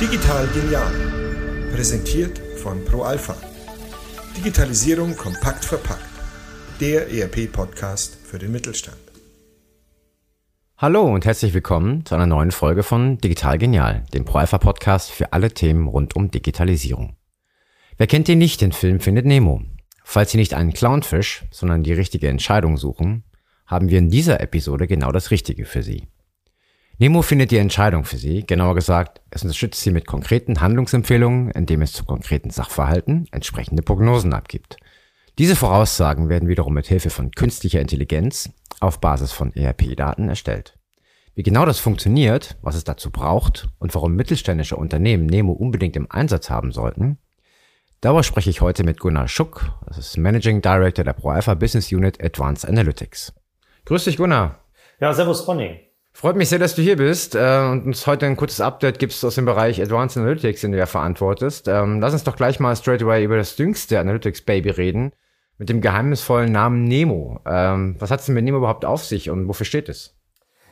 Digital genial. Präsentiert von ProAlpha. Digitalisierung kompakt verpackt. Der ERP-Podcast für den Mittelstand. Hallo und herzlich willkommen zu einer neuen Folge von Digital Genial, dem ProAlpha-Podcast für alle Themen rund um Digitalisierung. Wer kennt ihn nicht, den Film Findet Nemo? Falls Sie nicht einen Clownfisch, sondern die richtige Entscheidung suchen, haben wir in dieser Episode genau das Richtige für Sie. Nemo findet die Entscheidung für Sie, genauer gesagt, es unterstützt Sie mit konkreten Handlungsempfehlungen, indem es zu konkreten Sachverhalten entsprechende Prognosen abgibt. Diese Voraussagen werden wiederum mit Hilfe von künstlicher Intelligenz auf Basis von ERP-Daten erstellt. Wie genau das funktioniert, was es dazu braucht und warum mittelständische Unternehmen Nemo unbedingt im Einsatz haben sollten, darüber spreche ich heute mit Gunnar Schuck, das ist Managing Director der ProAlpha Business Unit Advanced Analytics. Grüß dich, Gunnar. Ja, servus, Ronny. Freut mich sehr, dass du hier bist äh, und uns heute ein kurzes Update gibst aus dem Bereich Advanced Analytics, den du ja verantwortest. Ähm, lass uns doch gleich mal straight away über das düngste Analytics Baby reden, mit dem geheimnisvollen Namen Nemo. Ähm, was hat es denn mit Nemo überhaupt auf sich und wofür steht es?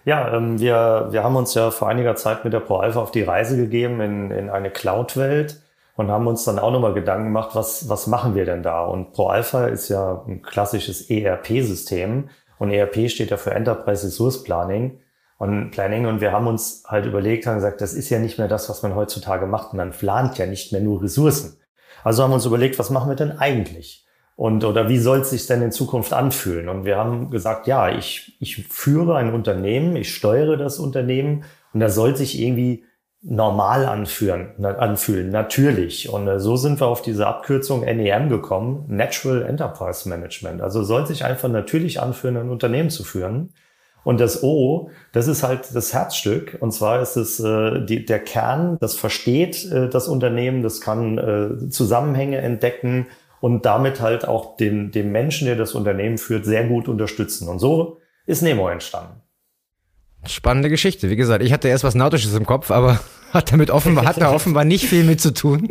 Ja, ähm, wir, wir haben uns ja vor einiger Zeit mit der ProAlpha auf die Reise gegeben in, in eine Cloud-Welt und haben uns dann auch nochmal Gedanken gemacht, was, was machen wir denn da? Und ProAlpha ist ja ein klassisches ERP-System und ERP steht ja für Enterprise Resource Planning und Planning. Und wir haben uns halt überlegt, haben gesagt, das ist ja nicht mehr das, was man heutzutage macht. Man plant ja nicht mehr nur Ressourcen. Also haben wir uns überlegt, was machen wir denn eigentlich? Und, oder wie soll es sich denn in Zukunft anfühlen? Und wir haben gesagt, ja, ich, ich führe ein Unternehmen, ich steuere das Unternehmen und da soll sich irgendwie normal anführen, anfühlen, natürlich. Und äh, so sind wir auf diese Abkürzung NEM gekommen, Natural Enterprise Management. Also soll sich einfach natürlich anfühlen, ein Unternehmen zu führen. Und das O, das ist halt das Herzstück. Und zwar ist es äh, die, der Kern, das versteht äh, das Unternehmen, das kann äh, Zusammenhänge entdecken und damit halt auch den, dem Menschen, der das Unternehmen führt, sehr gut unterstützen. Und so ist Nemo entstanden. Spannende Geschichte. Wie gesagt, ich hatte erst was Nautisches im Kopf, aber hat damit offenbar, hat da offenbar nicht viel mit zu tun.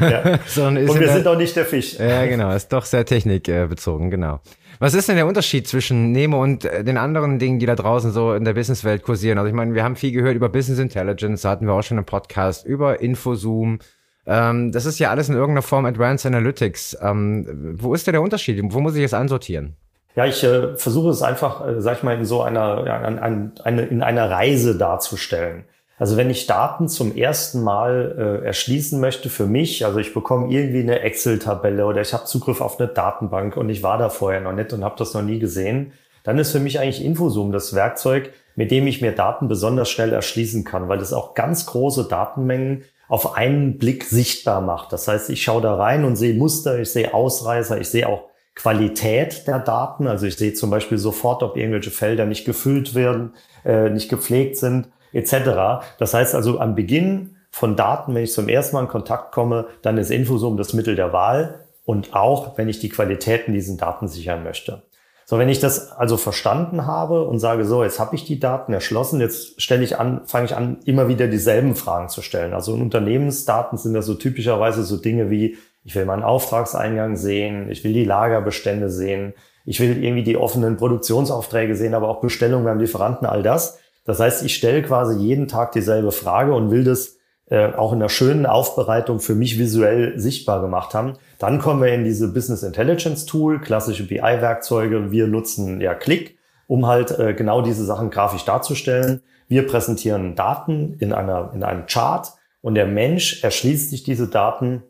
Ja. Und wir sind auch nicht der Fisch. Ja, genau. Ist doch sehr technikbezogen, genau. Was ist denn der Unterschied zwischen Nemo und äh, den anderen Dingen, die da draußen so in der Businesswelt kursieren? Also ich meine, wir haben viel gehört über Business Intelligence, da hatten wir auch schon einen Podcast, über Infozoom. Ähm, das ist ja alles in irgendeiner Form Advanced Analytics. Ähm, wo ist denn der Unterschied? Wo muss ich es einsortieren? Ja, ich äh, versuche es einfach, äh, sag ich mal, in so einer, ja, an, an, eine, in einer Reise darzustellen. Also wenn ich Daten zum ersten Mal äh, erschließen möchte für mich, also ich bekomme irgendwie eine Excel-Tabelle oder ich habe Zugriff auf eine Datenbank und ich war da vorher noch nicht und habe das noch nie gesehen, dann ist für mich eigentlich Infozoom das Werkzeug, mit dem ich mir Daten besonders schnell erschließen kann, weil es auch ganz große Datenmengen auf einen Blick sichtbar macht. Das heißt, ich schaue da rein und sehe Muster, ich sehe Ausreißer, ich sehe auch Qualität der Daten. Also ich sehe zum Beispiel sofort, ob irgendwelche Felder nicht gefüllt werden, äh, nicht gepflegt sind etc. Das heißt also am Beginn von Daten, wenn ich zum ersten Mal in Kontakt komme, dann ist Infosum das Mittel der Wahl und auch, wenn ich die Qualitäten diesen Daten sichern möchte. So, wenn ich das also verstanden habe und sage, so, jetzt habe ich die Daten erschlossen, jetzt stelle ich an, fange ich an, immer wieder dieselben Fragen zu stellen. Also in Unternehmensdaten sind das so typischerweise so Dinge wie, ich will meinen Auftragseingang sehen, ich will die Lagerbestände sehen, ich will irgendwie die offenen Produktionsaufträge sehen, aber auch Bestellungen beim Lieferanten, all das. Das heißt, ich stelle quasi jeden Tag dieselbe Frage und will das äh, auch in einer schönen Aufbereitung für mich visuell sichtbar gemacht haben. Dann kommen wir in diese Business Intelligence Tool, klassische BI-Werkzeuge. Wir nutzen ja Click, um halt äh, genau diese Sachen grafisch darzustellen. Wir präsentieren Daten in einer in einem Chart und der Mensch erschließt sich diese Daten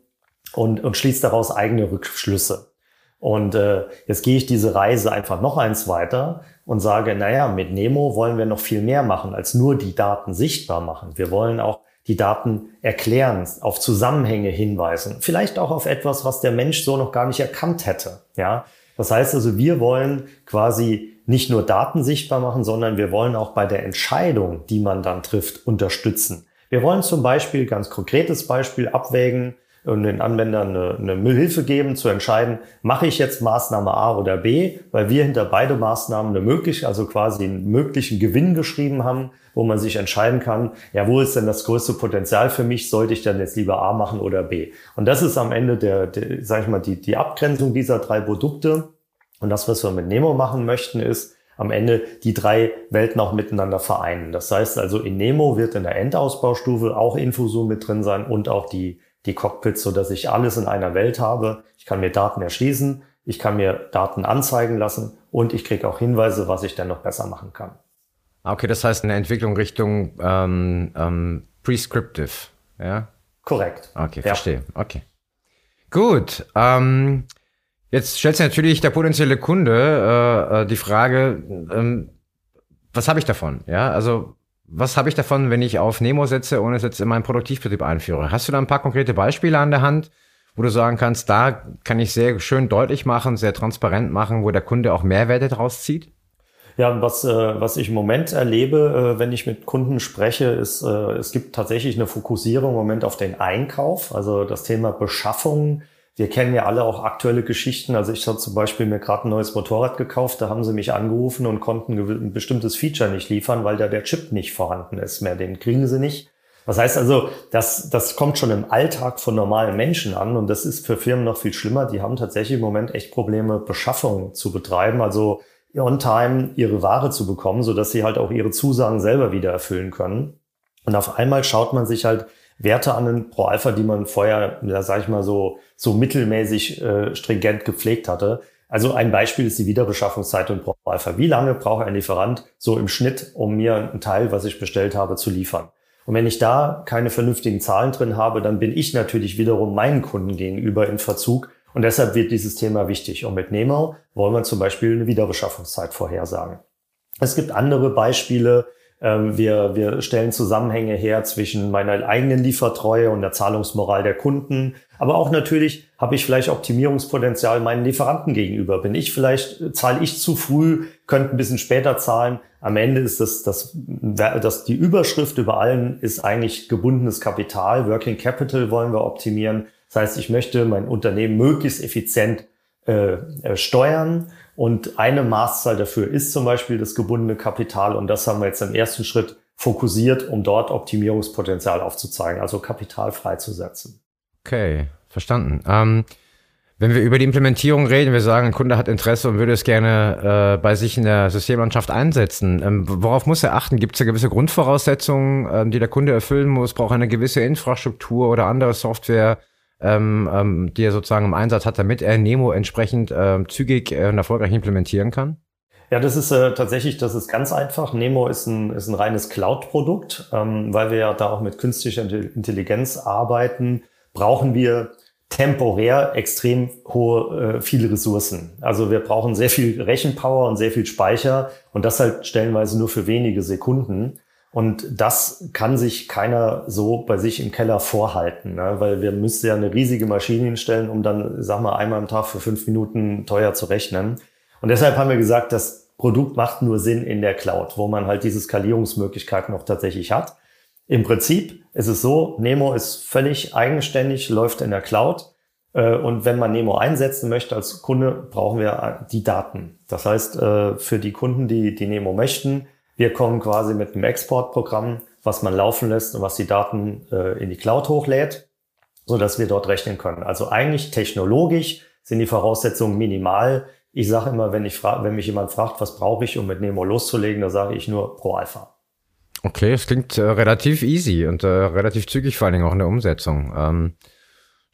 und, und schließt daraus eigene Rückschlüsse. Und äh, jetzt gehe ich diese Reise einfach noch eins weiter und sage, naja, mit Nemo wollen wir noch viel mehr machen, als nur die Daten sichtbar machen. Wir wollen auch die Daten erklären, auf Zusammenhänge hinweisen, vielleicht auch auf etwas, was der Mensch so noch gar nicht erkannt hätte. Ja, das heißt also, wir wollen quasi nicht nur Daten sichtbar machen, sondern wir wollen auch bei der Entscheidung, die man dann trifft, unterstützen. Wir wollen zum Beispiel, ganz konkretes Beispiel, abwägen, und den Anwendern eine, eine Müllhilfe geben, zu entscheiden, mache ich jetzt Maßnahme A oder B, weil wir hinter beide Maßnahmen eine mögliche, also quasi einen möglichen Gewinn geschrieben haben, wo man sich entscheiden kann, ja, wo ist denn das größte Potenzial für mich? Sollte ich dann jetzt lieber A machen oder B? Und das ist am Ende der, der sag ich mal, die, die Abgrenzung dieser drei Produkte. Und das, was wir mit Nemo machen möchten, ist am Ende die drei Welten auch miteinander vereinen. Das heißt also, in Nemo wird in der Endausbaustufe auch Infozoom mit drin sein und auch die, die Cockpits, so dass ich alles in einer Welt habe. Ich kann mir Daten erschließen, ich kann mir Daten anzeigen lassen und ich kriege auch Hinweise, was ich denn noch besser machen kann. Okay, das heißt eine Entwicklung Richtung ähm, ähm, Prescriptive, ja? Korrekt. Okay, verstehe. Ja. Okay. Gut. Ähm, Jetzt stellt sich natürlich der potenzielle Kunde äh, äh, die Frage, ähm, was habe ich davon? Ja, also was habe ich davon, wenn ich auf Nemo setze und es jetzt in meinen Produktivbetrieb einführe? Hast du da ein paar konkrete Beispiele an der Hand, wo du sagen kannst, da kann ich sehr schön deutlich machen, sehr transparent machen, wo der Kunde auch Mehrwerte draus zieht? Ja, was, äh, was ich im Moment erlebe, äh, wenn ich mit Kunden spreche, ist, äh, es gibt tatsächlich eine Fokussierung im Moment auf den Einkauf, also das Thema Beschaffung wir kennen ja alle auch aktuelle Geschichten. Also ich habe zum Beispiel mir gerade ein neues Motorrad gekauft. Da haben sie mich angerufen und konnten ein bestimmtes Feature nicht liefern, weil da der Chip nicht vorhanden ist mehr. Den kriegen sie nicht. Das heißt also, das, das kommt schon im Alltag von normalen Menschen an und das ist für Firmen noch viel schlimmer. Die haben tatsächlich im Moment echt Probleme, Beschaffung zu betreiben, also on time ihre Ware zu bekommen, so dass sie halt auch ihre Zusagen selber wieder erfüllen können. Und auf einmal schaut man sich halt Werte an den Pro Alpha, die man vorher, ja, sag ich mal so, so mittelmäßig äh, stringent gepflegt hatte. Also ein Beispiel ist die Wiederbeschaffungszeit und Pro Alpha. Wie lange braucht ein Lieferant so im Schnitt, um mir ein Teil, was ich bestellt habe, zu liefern? Und wenn ich da keine vernünftigen Zahlen drin habe, dann bin ich natürlich wiederum meinen Kunden gegenüber in Verzug. Und deshalb wird dieses Thema wichtig. Und mit Nemo wollen wir zum Beispiel eine Wiederbeschaffungszeit vorhersagen. Es gibt andere Beispiele, wir, wir stellen Zusammenhänge her zwischen meiner eigenen Liefertreue und der Zahlungsmoral der Kunden. Aber auch natürlich habe ich vielleicht Optimierungspotenzial meinen Lieferanten gegenüber. Bin ich vielleicht, zahle ich zu früh, könnte ein bisschen später zahlen. Am Ende ist das, das, das, die Überschrift über allen ist eigentlich gebundenes Kapital. Working Capital wollen wir optimieren. Das heißt, ich möchte mein Unternehmen möglichst effizient äh, äh steuern und eine Maßzahl dafür ist zum Beispiel das gebundene Kapital. Und das haben wir jetzt im ersten Schritt fokussiert, um dort Optimierungspotenzial aufzuzeigen, also Kapital freizusetzen. Okay, verstanden. Ähm, wenn wir über die Implementierung reden, wir sagen, ein Kunde hat Interesse und würde es gerne äh, bei sich in der Systemlandschaft einsetzen. Ähm, worauf muss er achten? Gibt es da gewisse Grundvoraussetzungen, ähm, die der Kunde erfüllen muss? Braucht er eine gewisse Infrastruktur oder andere Software? Ähm, ähm, die er sozusagen im Einsatz hat, damit er Nemo entsprechend äh, zügig äh, und erfolgreich implementieren kann? Ja, das ist äh, tatsächlich, das ist ganz einfach. Nemo ist ein, ist ein reines Cloud-Produkt, ähm, weil wir ja da auch mit künstlicher Intelligenz arbeiten, brauchen wir temporär extrem hohe, äh, viele Ressourcen. Also wir brauchen sehr viel Rechenpower und sehr viel Speicher und das halt stellenweise nur für wenige Sekunden. Und das kann sich keiner so bei sich im Keller vorhalten, ne? weil wir müssten ja eine riesige Maschine hinstellen, um dann, sag mal, einmal am Tag für fünf Minuten teuer zu rechnen. Und deshalb haben wir gesagt, das Produkt macht nur Sinn in der Cloud, wo man halt diese Skalierungsmöglichkeiten auch tatsächlich hat. Im Prinzip ist es so, Nemo ist völlig eigenständig, läuft in der Cloud. Äh, und wenn man Nemo einsetzen möchte als Kunde, brauchen wir die Daten. Das heißt, äh, für die Kunden, die, die Nemo möchten, wir kommen quasi mit einem Exportprogramm, was man laufen lässt und was die Daten äh, in die Cloud hochlädt, so dass wir dort rechnen können. Also eigentlich technologisch sind die Voraussetzungen minimal. Ich sage immer, wenn ich frage, wenn mich jemand fragt, was brauche ich, um mit Nemo loszulegen, da sage ich nur Pro Alpha. Okay, es klingt äh, relativ easy und äh, relativ zügig vor allen Dingen auch in der Umsetzung. Ähm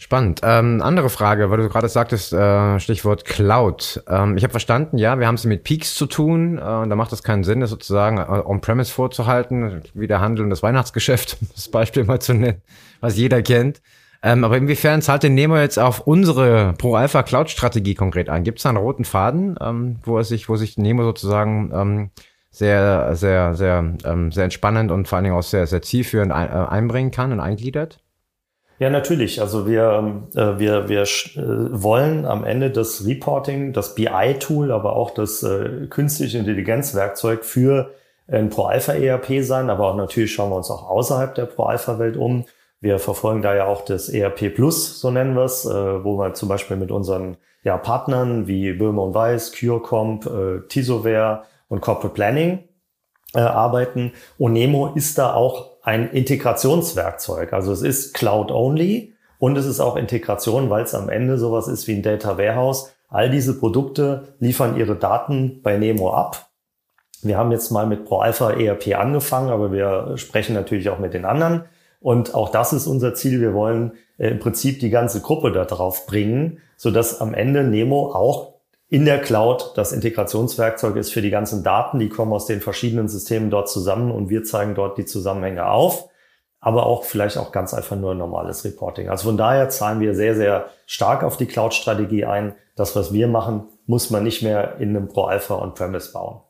Spannend. Ähm, andere Frage, weil du gerade sagtest, äh, Stichwort Cloud. Ähm, ich habe verstanden, ja, wir haben es mit Peaks zu tun. Äh, und da macht es keinen Sinn, das sozusagen äh, on-premise vorzuhalten, wie der Handel und das Weihnachtsgeschäft, das Beispiel mal zu nennen, was jeder kennt. Ähm, aber inwiefern zahlt denn Nemo jetzt auf unsere Pro-Alpha Cloud-Strategie konkret ein? Gibt es da einen roten Faden, ähm, wo es sich, wo sich Nemo sozusagen ähm, sehr, sehr, sehr, ähm, sehr entspannend und vor allen Dingen auch sehr, sehr zielführend ein, äh, einbringen kann und eingliedert? Ja, natürlich. Also wir, äh, wir, wir äh, wollen am Ende das Reporting, das BI-Tool, aber auch das äh, künstliche Intelligenzwerkzeug für ein Pro-Alpha-ERP sein. Aber auch natürlich schauen wir uns auch außerhalb der Pro-Alpha-Welt um. Wir verfolgen da ja auch das ERP Plus, so nennen wir es, äh, wo wir zum Beispiel mit unseren ja, Partnern wie Böhme und Weiß, CureComp, äh, Tisoware und Corporate Planning äh, arbeiten. Onemo ist da auch ein Integrationswerkzeug. Also es ist Cloud-only und es ist auch Integration, weil es am Ende sowas ist wie ein Data Warehouse. All diese Produkte liefern ihre Daten bei Nemo ab Wir haben jetzt mal mit ProAlpha ERP angefangen, aber wir sprechen natürlich auch mit den anderen. Und auch das ist unser Ziel. Wir wollen äh, im Prinzip die ganze Gruppe da drauf bringen, sodass am Ende Nemo auch in der Cloud das Integrationswerkzeug ist für die ganzen Daten. Die kommen aus den verschiedenen Systemen dort zusammen und wir zeigen dort die Zusammenhänge auf. Aber auch vielleicht auch ganz einfach nur normales Reporting. Also von daher zahlen wir sehr, sehr stark auf die Cloud-Strategie ein. Das, was wir machen, muss man nicht mehr in einem Pro-Alpha on-Premise bauen.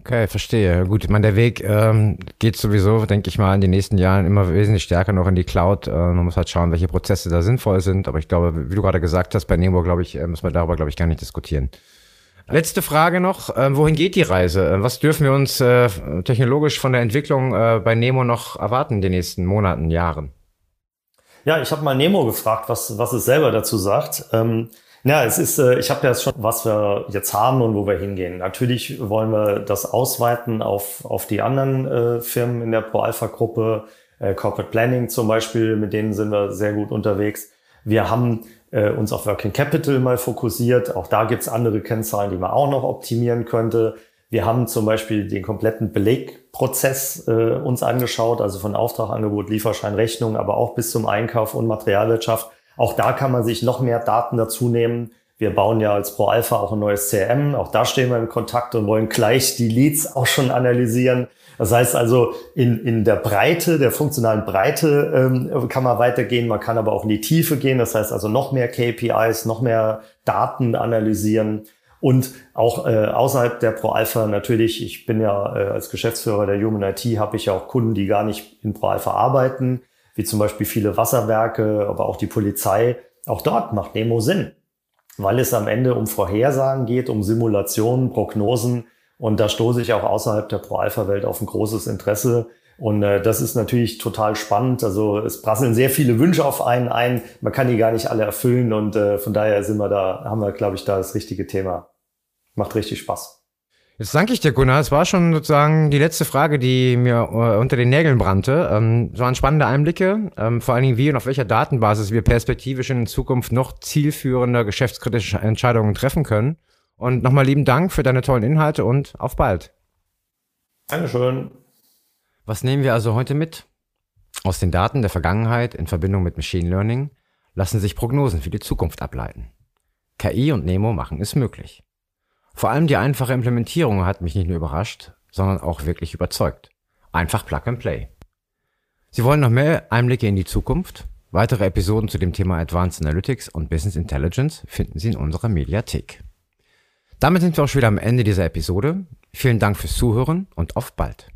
Okay, verstehe. Gut, ich meine, der Weg ähm, geht sowieso, denke ich mal, in den nächsten Jahren immer wesentlich stärker noch in die Cloud. Äh, man muss halt schauen, welche Prozesse da sinnvoll sind. Aber ich glaube, wie du gerade gesagt hast, bei Nemo, glaube ich, äh, müssen wir darüber, glaube ich, gar nicht diskutieren. Letzte Frage noch. Äh, wohin geht die Reise? Äh, was dürfen wir uns äh, technologisch von der Entwicklung äh, bei Nemo noch erwarten in den nächsten Monaten, Jahren? Ja, ich habe mal Nemo gefragt, was, was es selber dazu sagt. Ähm, ja, es ist, äh, ich habe ja schon, was wir jetzt haben und wo wir hingehen. Natürlich wollen wir das ausweiten auf, auf die anderen äh, Firmen in der Pro-Alpha-Gruppe, äh, Corporate Planning zum Beispiel, mit denen sind wir sehr gut unterwegs. Wir haben uns auf Working Capital mal fokussiert. Auch da gibt's andere Kennzahlen, die man auch noch optimieren könnte. Wir haben zum Beispiel den kompletten Belegprozess äh, uns angeschaut, also von Auftrag, Angebot, Lieferschein, Rechnung, aber auch bis zum Einkauf und Materialwirtschaft auch da kann man sich noch mehr Daten dazu nehmen. Wir bauen ja als Pro Alpha auch ein neues CRM. Auch da stehen wir in Kontakt und wollen gleich die Leads auch schon analysieren. Das heißt also, in, in der Breite, der funktionalen Breite ähm, kann man weitergehen. Man kann aber auch in die Tiefe gehen. Das heißt also noch mehr KPIs, noch mehr Daten analysieren. Und auch äh, außerhalb der Pro Alpha natürlich, ich bin ja äh, als Geschäftsführer der Human IT, habe ich ja auch Kunden, die gar nicht in Pro Alpha arbeiten wie zum Beispiel viele Wasserwerke, aber auch die Polizei. Auch dort macht Nemo Sinn, weil es am Ende um Vorhersagen geht, um Simulationen, Prognosen. Und da stoße ich auch außerhalb der Pro-Alpha-Welt auf ein großes Interesse. Und äh, das ist natürlich total spannend. Also es prasseln sehr viele Wünsche auf einen ein. Man kann die gar nicht alle erfüllen. Und äh, von daher sind wir da, haben wir, glaube ich, da das richtige Thema. Macht richtig Spaß. Jetzt danke ich dir, Gunnar. Es war schon sozusagen die letzte Frage, die mir äh, unter den Nägeln brannte. Ähm, es waren spannende Einblicke, ähm, vor allen Dingen wie und auf welcher Datenbasis wir perspektivisch in Zukunft noch zielführende geschäftskritische Entscheidungen treffen können. Und nochmal lieben Dank für deine tollen Inhalte und auf bald. Dankeschön. Was nehmen wir also heute mit? Aus den Daten der Vergangenheit in Verbindung mit Machine Learning lassen sich Prognosen für die Zukunft ableiten. KI und Nemo machen es möglich. Vor allem die einfache Implementierung hat mich nicht nur überrascht, sondern auch wirklich überzeugt. Einfach Plug and Play. Sie wollen noch mehr Einblicke in die Zukunft? Weitere Episoden zu dem Thema Advanced Analytics und Business Intelligence finden Sie in unserer Mediathek. Damit sind wir auch schon wieder am Ende dieser Episode. Vielen Dank fürs Zuhören und auf bald.